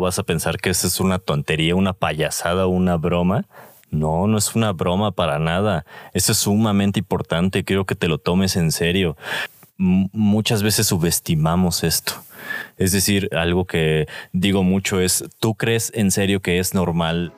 vas a pensar que esa es una tontería, una payasada, una broma. No, no es una broma para nada. Eso es sumamente importante. Quiero que te lo tomes en serio. muchas veces subestimamos esto. Es decir, algo que digo mucho es, ¿tú crees en serio que es normal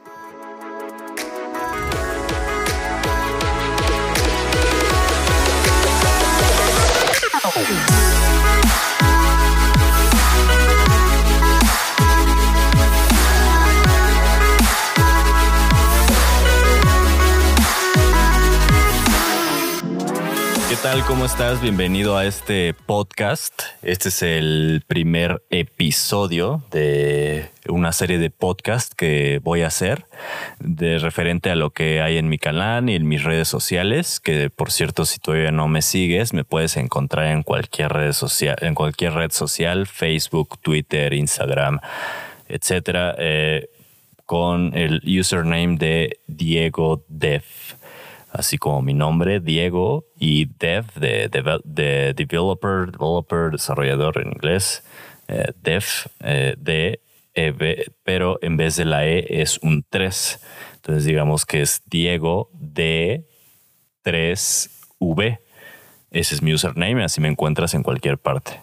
tal? ¿Cómo estás? Bienvenido a este podcast. Este es el primer episodio de una serie de podcasts que voy a hacer de referente a lo que hay en mi canal y en mis redes sociales, que por cierto, si todavía no me sigues, me puedes encontrar en cualquier red social, en cualquier red social, Facebook, Twitter, Instagram, etcétera, eh, con el username de Diego Def así como mi nombre, Diego, y Dev, de, de, developer, developer, desarrollador en inglés, eh, Dev, eh, de, e, pero en vez de la E es un 3. Entonces digamos que es Diego de 3V. Ese es mi username, así me encuentras en cualquier parte.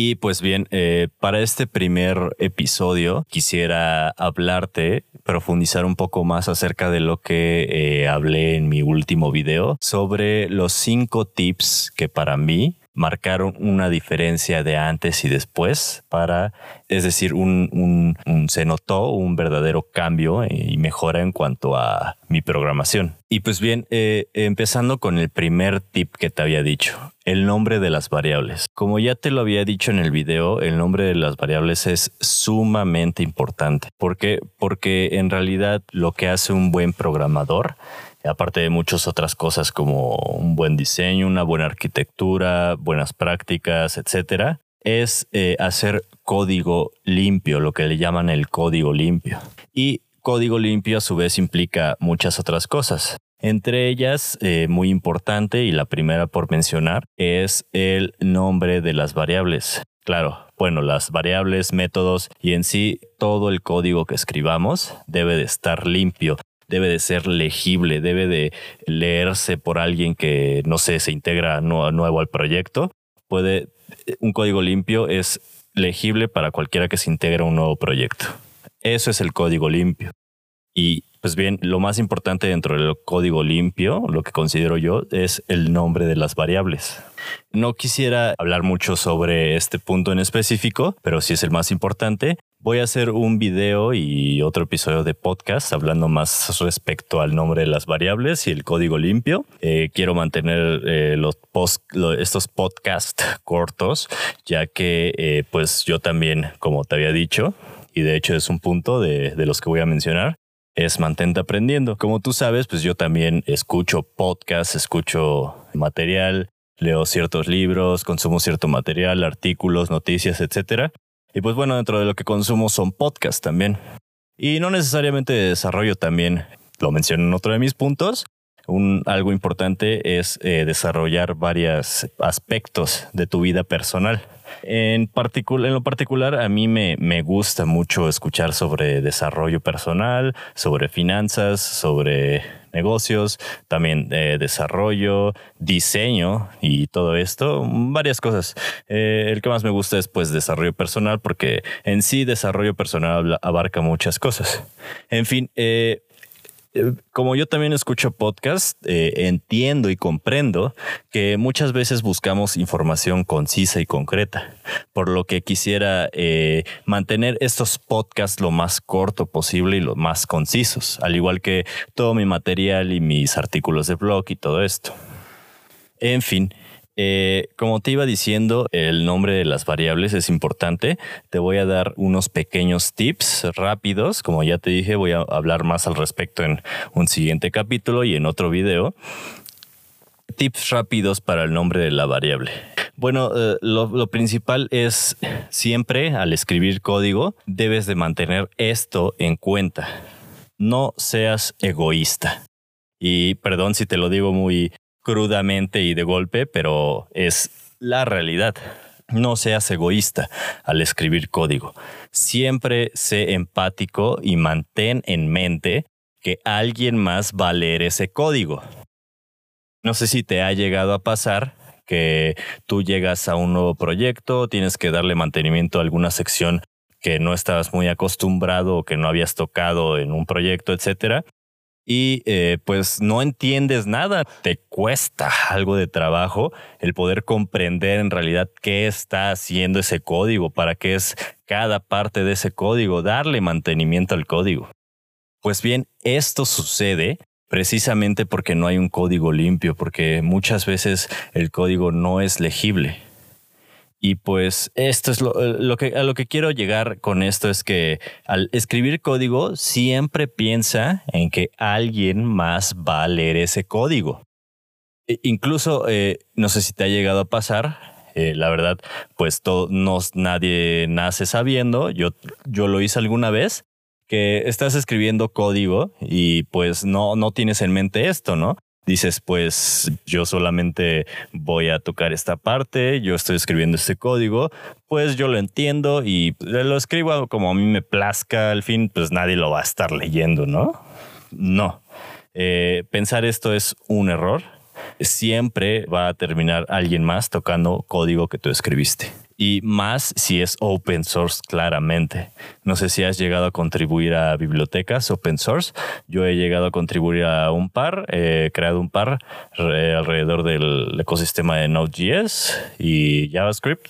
Y pues bien, eh, para este primer episodio quisiera hablarte, profundizar un poco más acerca de lo que eh, hablé en mi último video sobre los cinco tips que para mí marcaron una diferencia de antes y después para, es decir, un, se notó un verdadero cambio y mejora en cuanto a mi programación. Y pues bien, eh, empezando con el primer tip que te había dicho, el nombre de las variables. Como ya te lo había dicho en el video, el nombre de las variables es sumamente importante. ¿Por qué? Porque en realidad lo que hace un buen programador aparte de muchas otras cosas como un buen diseño, una buena arquitectura, buenas prácticas, etcétera, es eh, hacer código limpio, lo que le llaman el código limpio. Y código limpio a su vez implica muchas otras cosas. Entre ellas, eh, muy importante y la primera por mencionar, es el nombre de las variables. Claro, bueno, las variables, métodos y en sí todo el código que escribamos debe de estar limpio, debe de ser legible, debe de leerse por alguien que, no sé, se integra nuevo al proyecto. Puede, un código limpio es legible para cualquiera que se integre a un nuevo proyecto. Eso es el código limpio. Y pues bien, lo más importante dentro del código limpio, lo que considero yo, es el nombre de las variables. No quisiera hablar mucho sobre este punto en específico, pero sí es el más importante. Voy a hacer un video y otro episodio de podcast hablando más respecto al nombre de las variables y el código limpio. Eh, quiero mantener eh, los estos podcasts cortos, ya que eh, pues yo también, como te había dicho, y de hecho es un punto de, de los que voy a mencionar, es mantente aprendiendo. Como tú sabes, pues yo también escucho podcasts, escucho material, leo ciertos libros, consumo cierto material, artículos, noticias, etcétera. Y pues bueno, dentro de lo que consumo son podcasts también. Y no necesariamente de desarrollo también, lo menciono en otro de mis puntos. Un, algo importante es eh, desarrollar varios aspectos de tu vida personal. En, en lo particular, a mí me, me gusta mucho escuchar sobre desarrollo personal, sobre finanzas, sobre negocios, también eh, desarrollo, diseño y todo esto, varias cosas. Eh, el que más me gusta es pues desarrollo personal porque en sí desarrollo personal abarca muchas cosas. En fin, eh, como yo también escucho podcast, eh, entiendo y comprendo que muchas veces buscamos información concisa y concreta, por lo que quisiera eh, mantener estos podcasts lo más corto posible y lo más concisos, al igual que todo mi material y mis artículos de blog y todo esto. En fin, eh, como te iba diciendo, el nombre de las variables es importante. Te voy a dar unos pequeños tips rápidos. Como ya te dije, voy a hablar más al respecto en un siguiente capítulo y en otro video. Tips rápidos para el nombre de la variable. Bueno, eh, lo, principal es siempre al escribir código debes de mantener esto en cuenta. No seas egoísta. Y perdón si te lo digo muy crudamente y de golpe, pero es la realidad. No seas egoísta al escribir código. Siempre sé empático y mantén en mente que alguien más va a leer ese código. No sé si te ha llegado a pasar que tú llegas a un nuevo proyecto, tienes que darle mantenimiento a alguna sección que no estabas muy acostumbrado o que no habías tocado en un proyecto, etcétera. Y eh, pues no entiendes nada, te cuesta algo de trabajo el poder comprender en realidad qué está haciendo ese código, para qué es cada parte de ese código, darle mantenimiento al código. Pues bien, esto sucede precisamente porque no hay un código limpio, porque muchas veces el código no es legible. Y pues esto es lo, que a lo que quiero llegar con esto es que al escribir código siempre piensa en que alguien más va a leer ese código. E incluso eh, no sé si te ha llegado a pasar. Eh, la verdad, pues todo, no, nadie nace sabiendo. Yo, yo lo hice alguna vez que estás escribiendo código y pues no, no tienes en mente esto, ¿no? Dices, pues yo solamente voy a tocar esta parte, yo estoy escribiendo este código, pues yo lo entiendo y lo escribo como a mí me plazca, al fin pues nadie lo va a estar leyendo, ¿no? No. Eh, pensar esto es un error. Siempre va a terminar alguien más tocando código que tú escribiste y más si es open source claramente. No sé si has llegado a contribuir a bibliotecas open source. Yo he llegado a contribuir a un par, he creado un par alrededor del ecosistema de Node.js y JavaScript.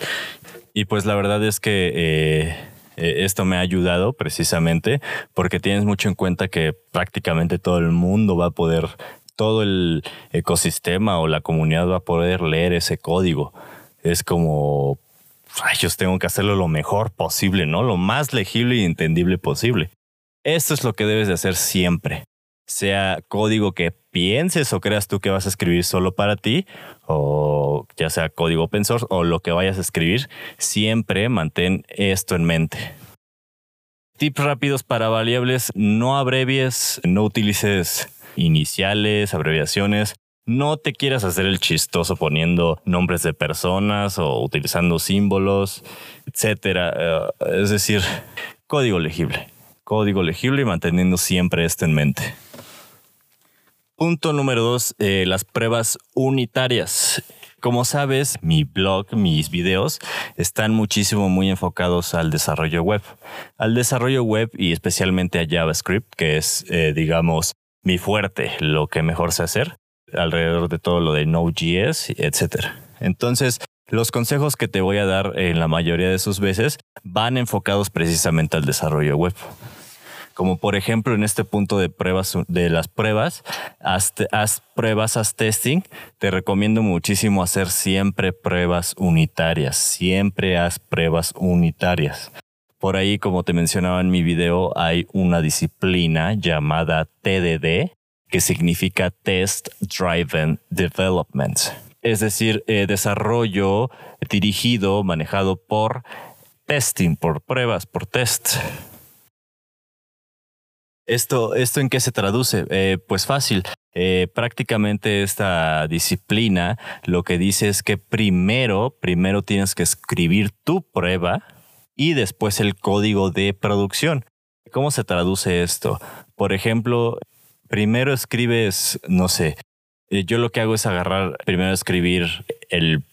Y pues la verdad es que eh, eh, esto me ha ayudado precisamente porque tienes mucho en cuenta que prácticamente todo el mundo va a poder, todo el ecosistema o la comunidad va a poder leer ese código. Es como ellos tengo que hacerlo lo mejor posible, ¿no? Lo más legible y entendible posible. Esto es lo que debes de hacer siempre. Sea código que pienses o creas tú que vas a escribir solo para ti, o ya sea código open source o lo que vayas a escribir, siempre mantén esto en mente. Tips rápidos para variables, no abrevies, no utilices iniciales, abreviaciones, no te quieras hacer el chistoso poniendo nombres de personas o utilizando símbolos, etcétera. Eh, es decir, código legible. Código legible y manteniendo siempre esto en mente. Punto número dos, eh, las pruebas unitarias. Como sabes, mi blog, mis videos están muchísimo muy enfocados al desarrollo web. Al desarrollo web y especialmente a JavaScript, que es, eh, digamos, mi fuerte, lo que mejor sé hacer alrededor de todo lo de Node.js, etcétera. Entonces, los consejos que te voy a dar en la mayoría de sus veces van enfocados precisamente al desarrollo web. Como por ejemplo en este punto de pruebas de las pruebas, haz, haz pruebas, haz testing. Te recomiendo muchísimo hacer siempre pruebas unitarias. Siempre haz pruebas unitarias. Por ahí, como te mencionaba en mi video, hay una disciplina llamada TDD, que significa Test Driven Development, es decir, eh, desarrollo dirigido, manejado por testing, por pruebas, por test. ¿Esto, esto en qué se traduce? Eh, pues fácil. Eh, prácticamente esta disciplina lo que dice es que primero, primero tienes que escribir tu prueba y después el código de producción. ¿Cómo se traduce esto? Por ejemplo, primero escribes, no sé, eh, yo lo que hago es agarrar, primero escribir el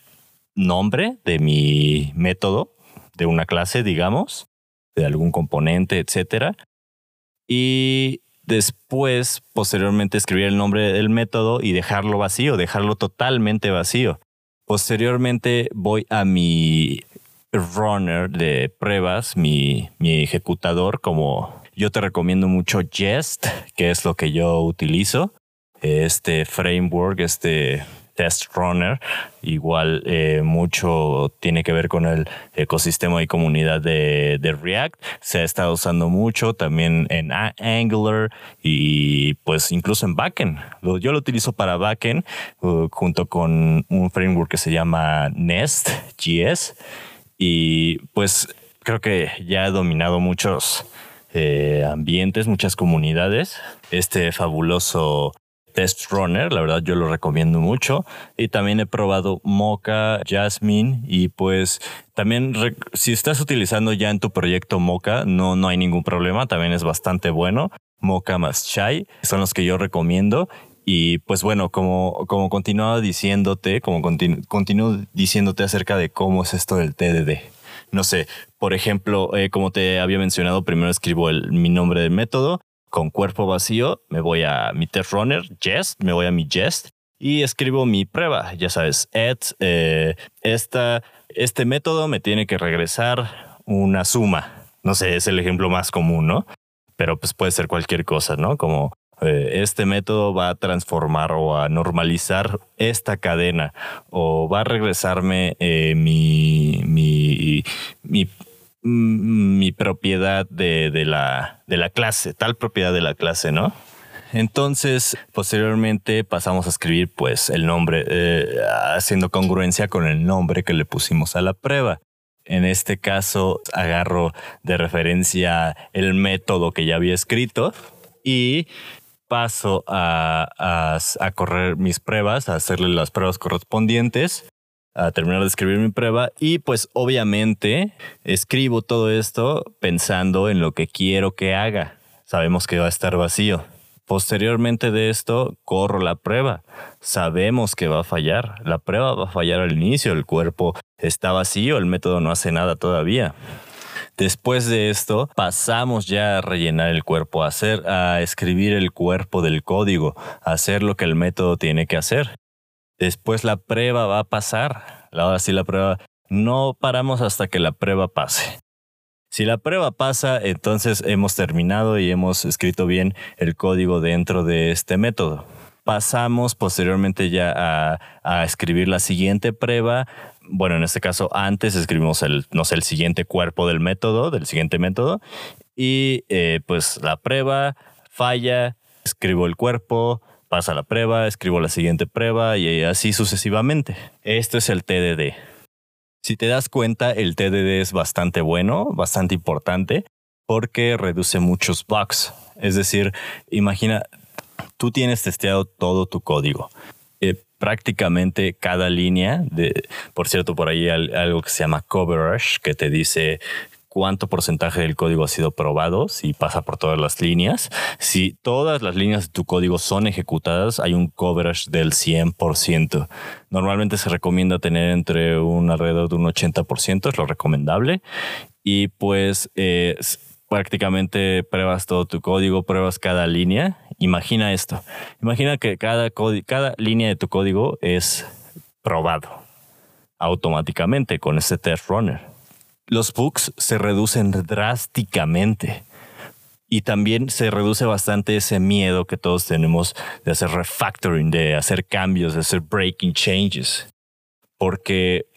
nombre de mi método, de una clase, digamos, de algún componente, etcétera. Y después, posteriormente, escribir el nombre del método y dejarlo vacío, dejarlo totalmente vacío. Posteriormente voy a mi runner de pruebas, mi, mi ejecutador, como yo te recomiendo mucho Jest, que es lo que yo utilizo. Este framework, este Test Runner, igual eh, mucho tiene que ver con el ecosistema y comunidad de, React. Se ha estado usando mucho también en Angular y pues incluso en backend. Yo lo utilizo para backend uh, junto con un framework que se llama Nest.js y pues creo que ya he dominado muchos ambientes, muchas comunidades. Este fabuloso Test Runner, la verdad yo lo recomiendo mucho. Y también he probado Mocha, Jasmine y pues también si estás utilizando ya en tu proyecto Mocha, no, no hay ningún problema, también es bastante bueno. Mocha más Chai son los que yo recomiendo. Y pues bueno, como, como continuaba diciéndote, como continúo diciéndote acerca de cómo es esto del TDD. No sé, por ejemplo, eh, como te había mencionado, primero escribo el, mi nombre del método, con cuerpo vacío, me voy a mi test runner, jest, me voy a mi jest y escribo mi prueba. Ya sabes, add, eh, esta, este método me tiene que regresar una suma. No sé, es el ejemplo más común, ¿no? Pero pues puede ser cualquier cosa, ¿no? Como este método va a transformar o a normalizar esta cadena o va a regresarme eh, mi, mi, mi Mm, mi propiedad de, la, de la clase, tal propiedad de la clase, ¿no? Entonces, posteriormente pasamos a escribir pues el nombre, eh, haciendo congruencia con el nombre que le pusimos a la prueba. En este caso, agarro de referencia el método que ya había escrito y paso a, a correr mis pruebas, a hacerle las pruebas correspondientes a terminar de escribir mi prueba y pues obviamente escribo todo esto pensando en lo que quiero que haga. Sabemos que va a estar vacío. Posteriormente de esto, corro la prueba. Sabemos que va a fallar. La prueba va a fallar al inicio. El cuerpo está vacío. El método no hace nada todavía. Después de esto, pasamos ya a rellenar el cuerpo, a hacer, a escribir el cuerpo del código, a hacer lo que el método tiene que hacer. Después la prueba va a pasar. Ahora sí la prueba. No paramos hasta que la prueba pase. Si la prueba pasa, entonces hemos terminado y hemos escrito bien el código dentro de este método. Pasamos posteriormente ya a, escribir la siguiente prueba. Bueno, en este caso antes escribimos el, no sé, el siguiente cuerpo del método, del siguiente método. Y eh, pues la prueba falla, escribo el cuerpo, pasa la prueba, escribo la siguiente prueba y así sucesivamente. Esto es el TDD. Si te das cuenta, el TDD es bastante bueno, bastante importante, porque reduce muchos bugs. Es decir, imagina, tú tienes testeado todo tu código. Eh, prácticamente cada línea, de, por cierto, por ahí hay algo que se llama coverage, que te dice cuánto porcentaje del código ha sido probado, si pasa por todas las líneas. Si todas las líneas de tu código son ejecutadas, hay un coverage del 100%. Normalmente se recomienda tener entre un alrededor de un 80%, es lo recomendable. Y pues eh, prácticamente pruebas todo tu código, pruebas cada línea. Imagina esto. Imagina que cada, línea de tu código es probado automáticamente con este test runner los bugs se reducen drásticamente. Y también se reduce bastante ese miedo que todos tenemos de hacer refactoring, de hacer cambios, de hacer breaking changes. Porque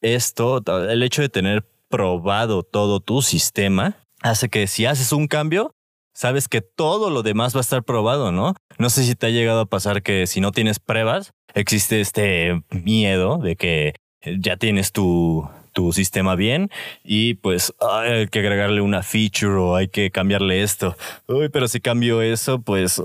esto, el hecho de tener probado todo tu sistema, hace que si haces un cambio, sabes que todo lo demás va a estar probado, ¿no? No sé si te ha llegado a pasar que si no tienes pruebas, existe este miedo de que ya tienes tu, tu sistema bien y pues hay que agregarle una feature o hay que cambiarle esto. Uy, pero si cambio eso, pues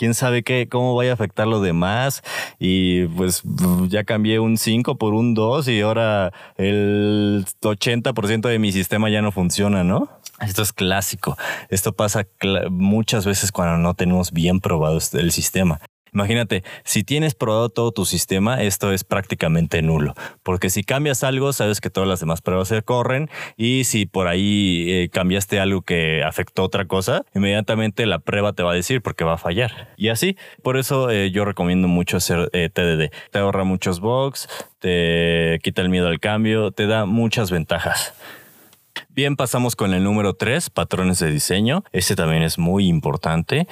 quién sabe qué, cómo vaya a afectar lo demás. Y pues ya cambié un 5 por un 2 y ahora el 80% de mi sistema ya no funciona, ¿no? Esto es clásico. Esto pasa muchas veces cuando no tenemos bien probado el sistema. Imagínate, si tienes probado todo tu sistema, esto es prácticamente nulo, porque si cambias algo, sabes que todas las demás pruebas se corren y si por ahí eh, cambiaste algo que afectó otra cosa, inmediatamente la prueba te va a decir porque va a fallar. Y así, por eso eh, yo recomiendo mucho hacer eh, TDD. Te ahorra muchos bugs, te quita el miedo al cambio, te da muchas ventajas. Bien, pasamos con el número 3, patrones de diseño. Este también es muy importante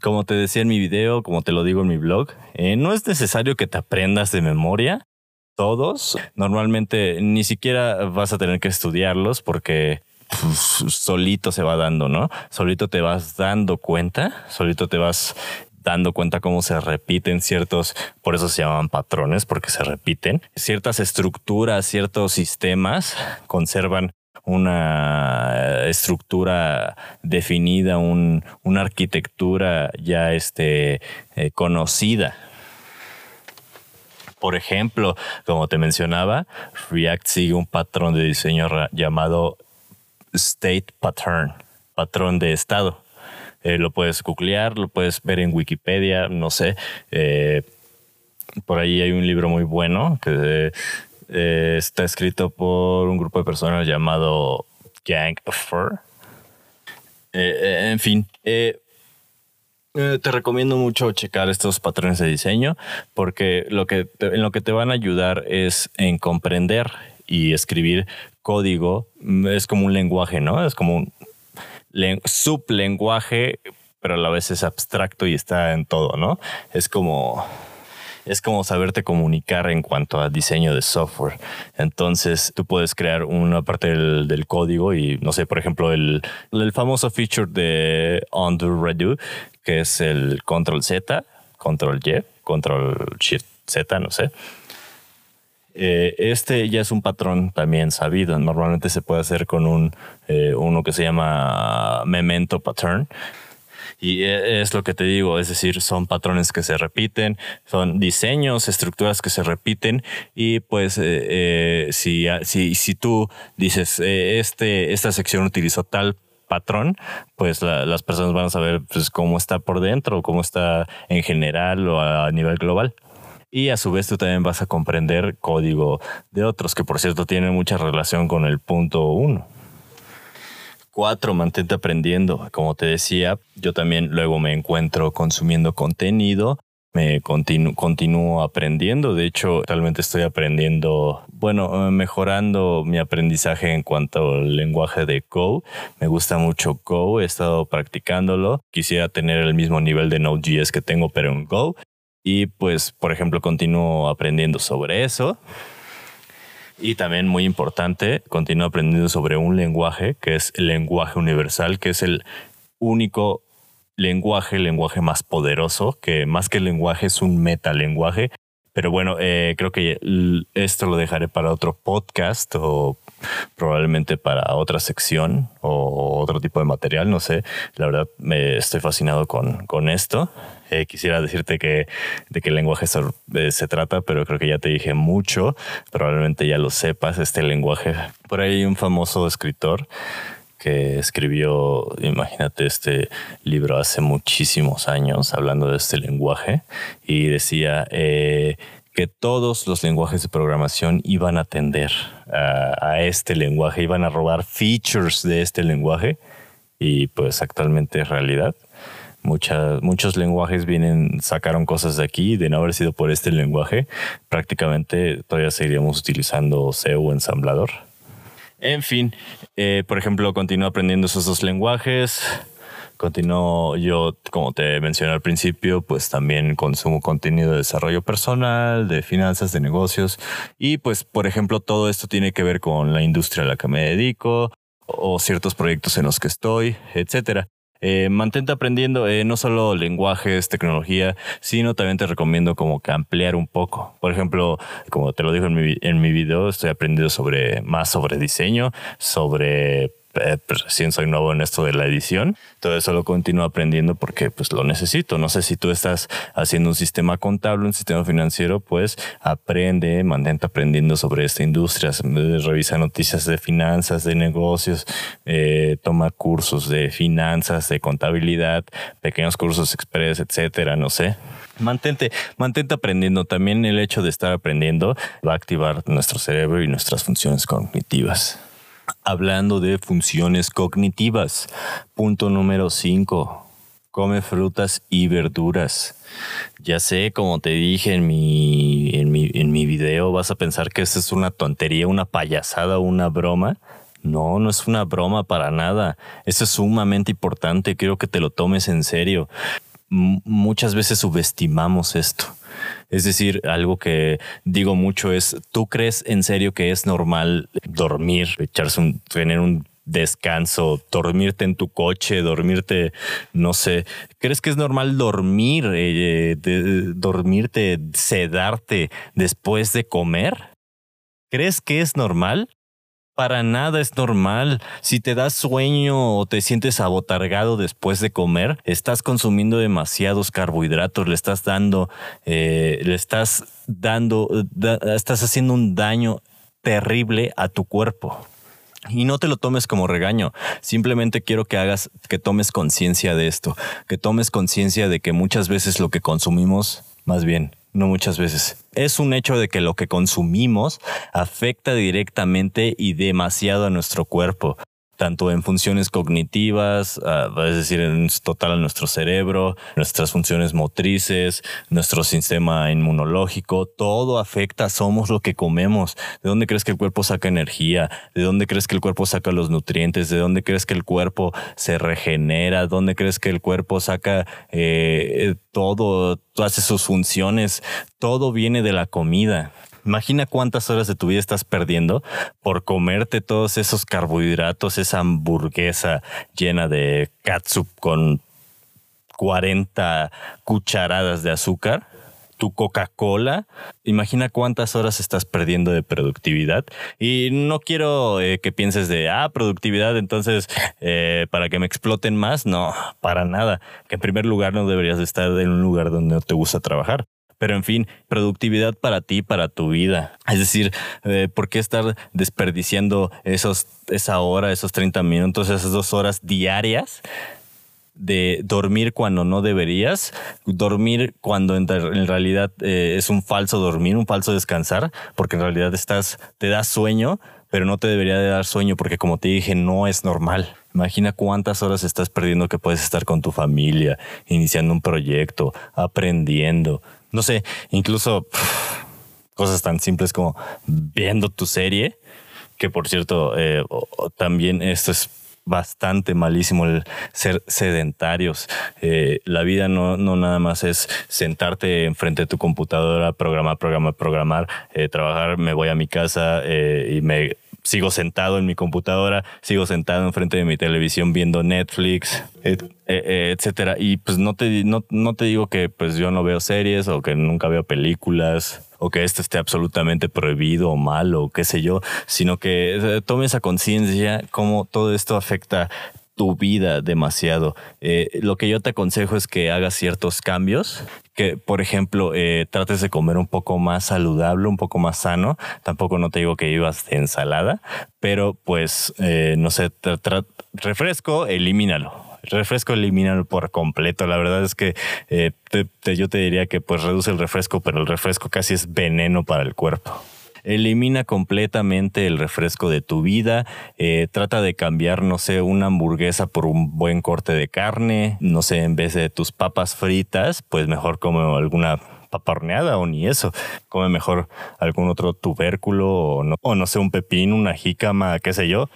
como te decía en mi video, como te lo digo en mi blog, eh, no es necesario que te aprendas de memoria todos. Normalmente ni siquiera vas a tener que estudiarlos porque pues, solito se va dando, ¿no? Solito te vas dando cuenta, solito te vas dando cuenta cómo se repiten ciertos, por eso se llaman patrones, porque se repiten. Ciertas estructuras, ciertos sistemas conservan una estructura definida, una arquitectura ya este, eh, conocida. Por ejemplo, como te mencionaba, React sigue un patrón de diseño llamado State Pattern, patrón de estado. Eh, lo puedes googlear, lo puedes ver en Wikipedia, no sé. Eh, por ahí hay un libro muy bueno que eh, está escrito por un grupo de personas llamado Gang of Fur. en fin, te recomiendo mucho checar estos patrones de diseño porque lo que en lo que te van a ayudar es en comprender y escribir código. Es como un lenguaje, ¿no? Es como un sublenguaje, pero a la vez es abstracto y está en todo, ¿no? Es como es como saberte comunicar en cuanto a diseño de software. Entonces tú puedes crear una parte del, código y no sé, por ejemplo, el, el famoso feature de undo redo, que es el control Z, control Y, control shift Z, no sé. Eh, este ya es un patrón también sabido. Normalmente se puede hacer con un, eh, uno que se llama memento pattern. Y e, es lo que te digo, es decir, son patrones que se repiten, son diseños, estructuras que se repiten y pues eh, si, si, si, tú dices, este, esta sección utilizó tal patrón, pues las personas van a saber pues, cómo está por dentro, cómo está en general o a nivel global y a su vez tú también vas a comprender código de otros, que por cierto tiene mucha relación con el punto uno. Cuatro, mantente aprendiendo. Como te decía, yo también luego me encuentro consumiendo contenido, me continúo aprendiendo. De hecho, realmente estoy aprendiendo, bueno, mejorando mi aprendizaje en cuanto al lenguaje de Go. Me gusta mucho Go, he estado practicándolo. Quisiera tener el mismo nivel de Node.js que tengo, pero en Go. Y pues, por ejemplo, continúo aprendiendo sobre eso. Y también muy importante, continúo aprendiendo sobre un lenguaje que es el lenguaje universal, que es el único lenguaje, el lenguaje más poderoso, que más que el lenguaje es un metalenguaje. Pero bueno, eh, creo que esto lo dejaré para otro podcast o probablemente para otra sección o otro tipo de material, no sé. La verdad, me estoy fascinado con, con esto. Eh, quisiera decirte que de qué lenguaje eh, se trata, pero creo que ya te dije mucho. Probablemente ya lo sepas, este lenguaje. Por ahí hay un famoso escritor que escribió, imagínate, este libro hace muchísimos años hablando de este lenguaje y decía eh, que todos los lenguajes de programación iban a tender a, este lenguaje, iban a robar features de este lenguaje y pues actualmente es realidad. Muchos lenguajes vienen, sacaron cosas de aquí, de no haber sido por este lenguaje, prácticamente todavía seguiríamos utilizando C ensamblador. En fin, eh, por ejemplo, continúo aprendiendo esos dos lenguajes. Continúo yo, como te mencioné al principio, pues también consumo contenido de desarrollo personal, de finanzas, de negocios. Y pues, por ejemplo, todo esto tiene que ver con la industria a la que me dedico o ciertos proyectos en los que estoy, etcétera. Eh, mantente aprendiendo eh, no solo lenguajes, tecnología, sino también te recomiendo como que ampliar un poco. Por ejemplo, como te lo digo en mi, en mi video, estoy aprendiendo sobre más sobre diseño, sobre eh, pues, recién soy nuevo en esto de la edición. Todo eso lo continúo aprendiendo porque pues lo necesito. No sé si tú estás haciendo un sistema contable, un sistema financiero, pues aprende, mantente aprendiendo sobre esta industria. Revisa noticias de finanzas, de negocios, eh, toma cursos de finanzas, de contabilidad, pequeños cursos express, etcétera, no sé. Mantente, mantente aprendiendo. También el hecho de estar aprendiendo va a activar nuestro cerebro y nuestras funciones cognitivas hablando de funciones cognitivas. Punto número 5. Come frutas y verduras. Ya sé, como te dije en mi, en mi, en mi video, vas a pensar que esta es una tontería, una payasada, una broma. No, no es una broma para nada. Eso es sumamente importante. Quiero que te lo tomes en serio. muchas veces subestimamos esto. Es decir, algo que digo mucho es, ¿tú crees en serio que es normal dormir, echarse un, tener un descanso, dormirte en tu coche, dormirte, no sé, ¿crees que es normal dormir, eh, dormirte, sedarte después de comer? ¿Crees que es normal? Para nada es normal. Si te das sueño o te sientes abotargado después de comer, estás consumiendo demasiados carbohidratos, le estás dando, eh, le estás dando, estás haciendo un daño terrible a tu cuerpo. Y no te lo tomes como regaño, simplemente quiero que hagas, que tomes conciencia de esto, que tomes conciencia de que muchas veces lo que consumimos, más bien, no muchas veces. Es un hecho de que lo que consumimos afecta directamente y demasiado a nuestro cuerpo tanto en funciones cognitivas, ah, es decir, en total a nuestro cerebro, nuestras funciones motrices, nuestro sistema inmunológico, todo afecta, somos lo que comemos. ¿De dónde crees que el cuerpo saca energía? ¿De dónde crees que el cuerpo saca los nutrientes? ¿De dónde crees que el cuerpo se regenera? ¿Dónde crees que el cuerpo saca eh, todo, todas sus funciones? Todo viene de la comida. Imagina cuántas horas de tu vida estás perdiendo por comerte todos esos carbohidratos, esa hamburguesa llena de catsup con 40 cucharadas de azúcar tu Coca-Cola. Imagina cuántas horas estás perdiendo de productividad. Y no quiero eh, que pienses de, ah, productividad, entonces, eh, para que me exploten más. No, para nada. Que en primer lugar no deberías estar en un lugar donde no te gusta trabajar. Pero en fin, productividad para ti, para tu vida. Es decir, eh, ¿por qué estar desperdiciando esos, esa hora, esos 30 minutos, esas dos horas diarias? de dormir cuando no deberías, dormir cuando en, realidad eh, es un falso dormir, un falso descansar, porque en realidad estás, te da sueño, pero no te debería de dar sueño porque como te dije, no es normal. Imagina cuántas horas estás perdiendo que puedes estar con tu familia, iniciando un proyecto, aprendiendo, no sé, incluso cosas tan simples como viendo tu serie, que por cierto, eh, también esto es bastante malísimo el ser sedentarios. Eh, la vida no, no, nada más es sentarte enfrente de tu computadora, programar, programar, programar, eh, trabajar, me voy a mi casa y me sigo sentado en mi computadora, sigo sentado enfrente de mi televisión viendo Netflix, eh, etcétera. Y pues no te, no, no te digo que pues yo no veo series o que nunca veo películas o que esto esté absolutamente prohibido o malo o qué sé yo, sino que eh, tome esa conciencia cómo todo esto afecta tu vida demasiado. Eh, lo que yo te aconsejo es que hagas ciertos cambios, que por ejemplo eh, trates de comer un poco más saludable, un poco más sano. Tampoco no te digo que ibas de ensalada, pero pues no sé, refresco, elimínalo refresco elimínalo por completo. La verdad es que eh, yo te diría que pues reduce el refresco, pero el refresco casi es veneno para el cuerpo. Elimina completamente el refresco de tu vida. Eh, trata de cambiar, no sé, una hamburguesa por un buen corte de carne. No sé, en vez de tus papas fritas, pues mejor come alguna paparneada o ni eso. Come mejor algún otro tubérculo o no, o no sé, un pepino, una jícama, qué sé yo.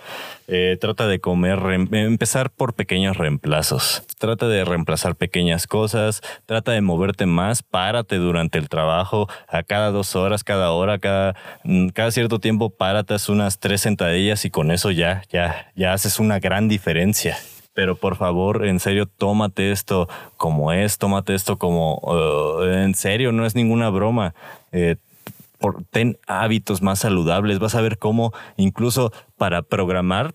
Eh, trata de comer, empezar por pequeños reemplazos. Trata de reemplazar pequeñas cosas, trata de moverte más, párate durante el trabajo, a cada dos horas, cada hora, cada, mm, cada cierto tiempo, párate, unas tres sentadillas y con eso ya, ya, ya haces una gran diferencia pero por favor, en serio, tómate esto como es, tómate esto como uh, en serio, no es ninguna broma. Eh, ten hábitos más saludables, vas a ver cómo incluso para programar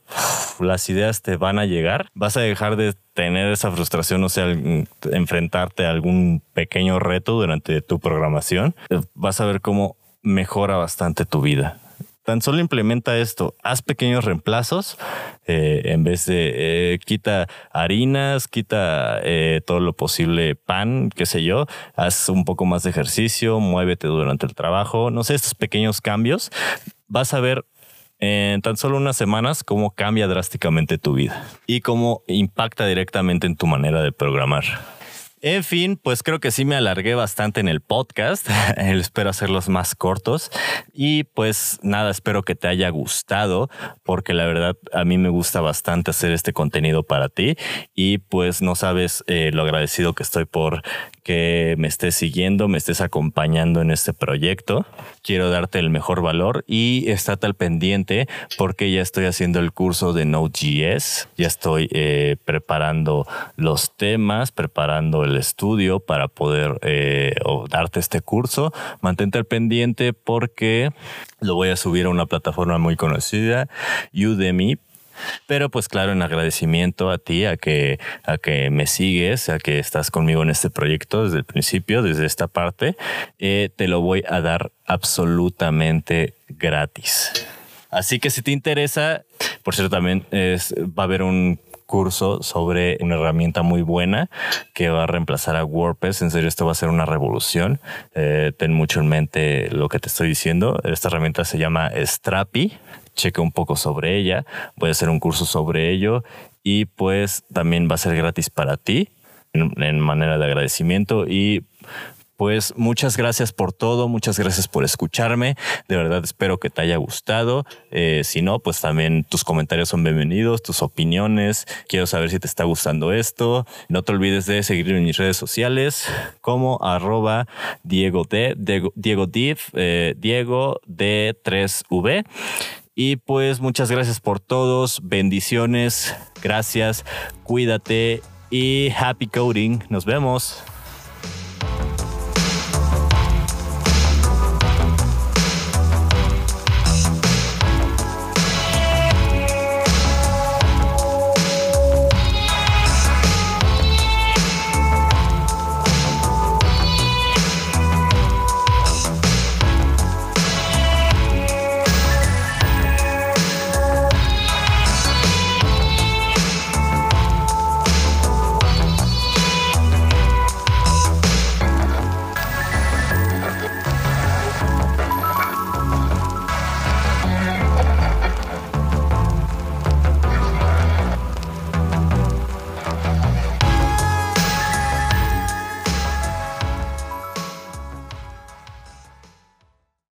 las ideas te van a llegar, vas a dejar de tener esa frustración, o sea, enfrentarte a algún pequeño reto durante tu programación, vas a ver cómo mejora bastante tu vida. Tan solo implementa esto, haz pequeños reemplazos, eh, en vez de eh, quita harinas, quita eh, todo lo posible pan, qué sé yo, haz un poco más de ejercicio, muévete durante el trabajo, no sé, estos pequeños cambios, vas a ver en tan solo unas semanas cómo cambia drásticamente tu vida y cómo impacta directamente en tu manera de programar. En fin, pues creo que sí me alargué bastante en el podcast. espero hacerlos más cortos. Y pues nada, espero que te haya gustado, porque la verdad a mí me gusta bastante hacer este contenido para ti. Y pues no sabes eh, lo agradecido que estoy por que me estés siguiendo, me estés acompañando en este proyecto. Quiero darte el mejor valor y estate al pendiente porque ya estoy haciendo el curso de Node.js. Ya estoy eh, preparando los temas, preparando estudio para poder eh, darte este curso. Mantente al pendiente porque lo voy a subir a una plataforma muy conocida, Udemy, pero pues claro, en agradecimiento a ti, a que, a que me sigues, a que estás conmigo en este proyecto desde el principio, desde esta parte, eh, te lo voy a dar absolutamente gratis. Así que si te interesa, por cierto, también es, va a haber un curso sobre una herramienta muy buena que va a reemplazar a WordPress. En serio, esto va a ser una revolución. Eh, ten mucho en mente lo que te estoy diciendo. Esta herramienta se llama Strapi. Cheque un poco sobre ella. Voy a hacer un curso sobre ello y pues también va a ser gratis para ti en manera de agradecimiento y pues muchas gracias por todo, muchas gracias por escucharme. De verdad espero que te haya gustado. Eh, si no, pues también tus comentarios son bienvenidos, tus opiniones. Quiero saber si te está gustando esto. No te olvides de seguirme en mis redes sociales como arroba Diego D, Diego, Div, eh, Diego D3V. Y pues muchas gracias por todos, bendiciones, gracias, cuídate y happy coding. Nos vemos.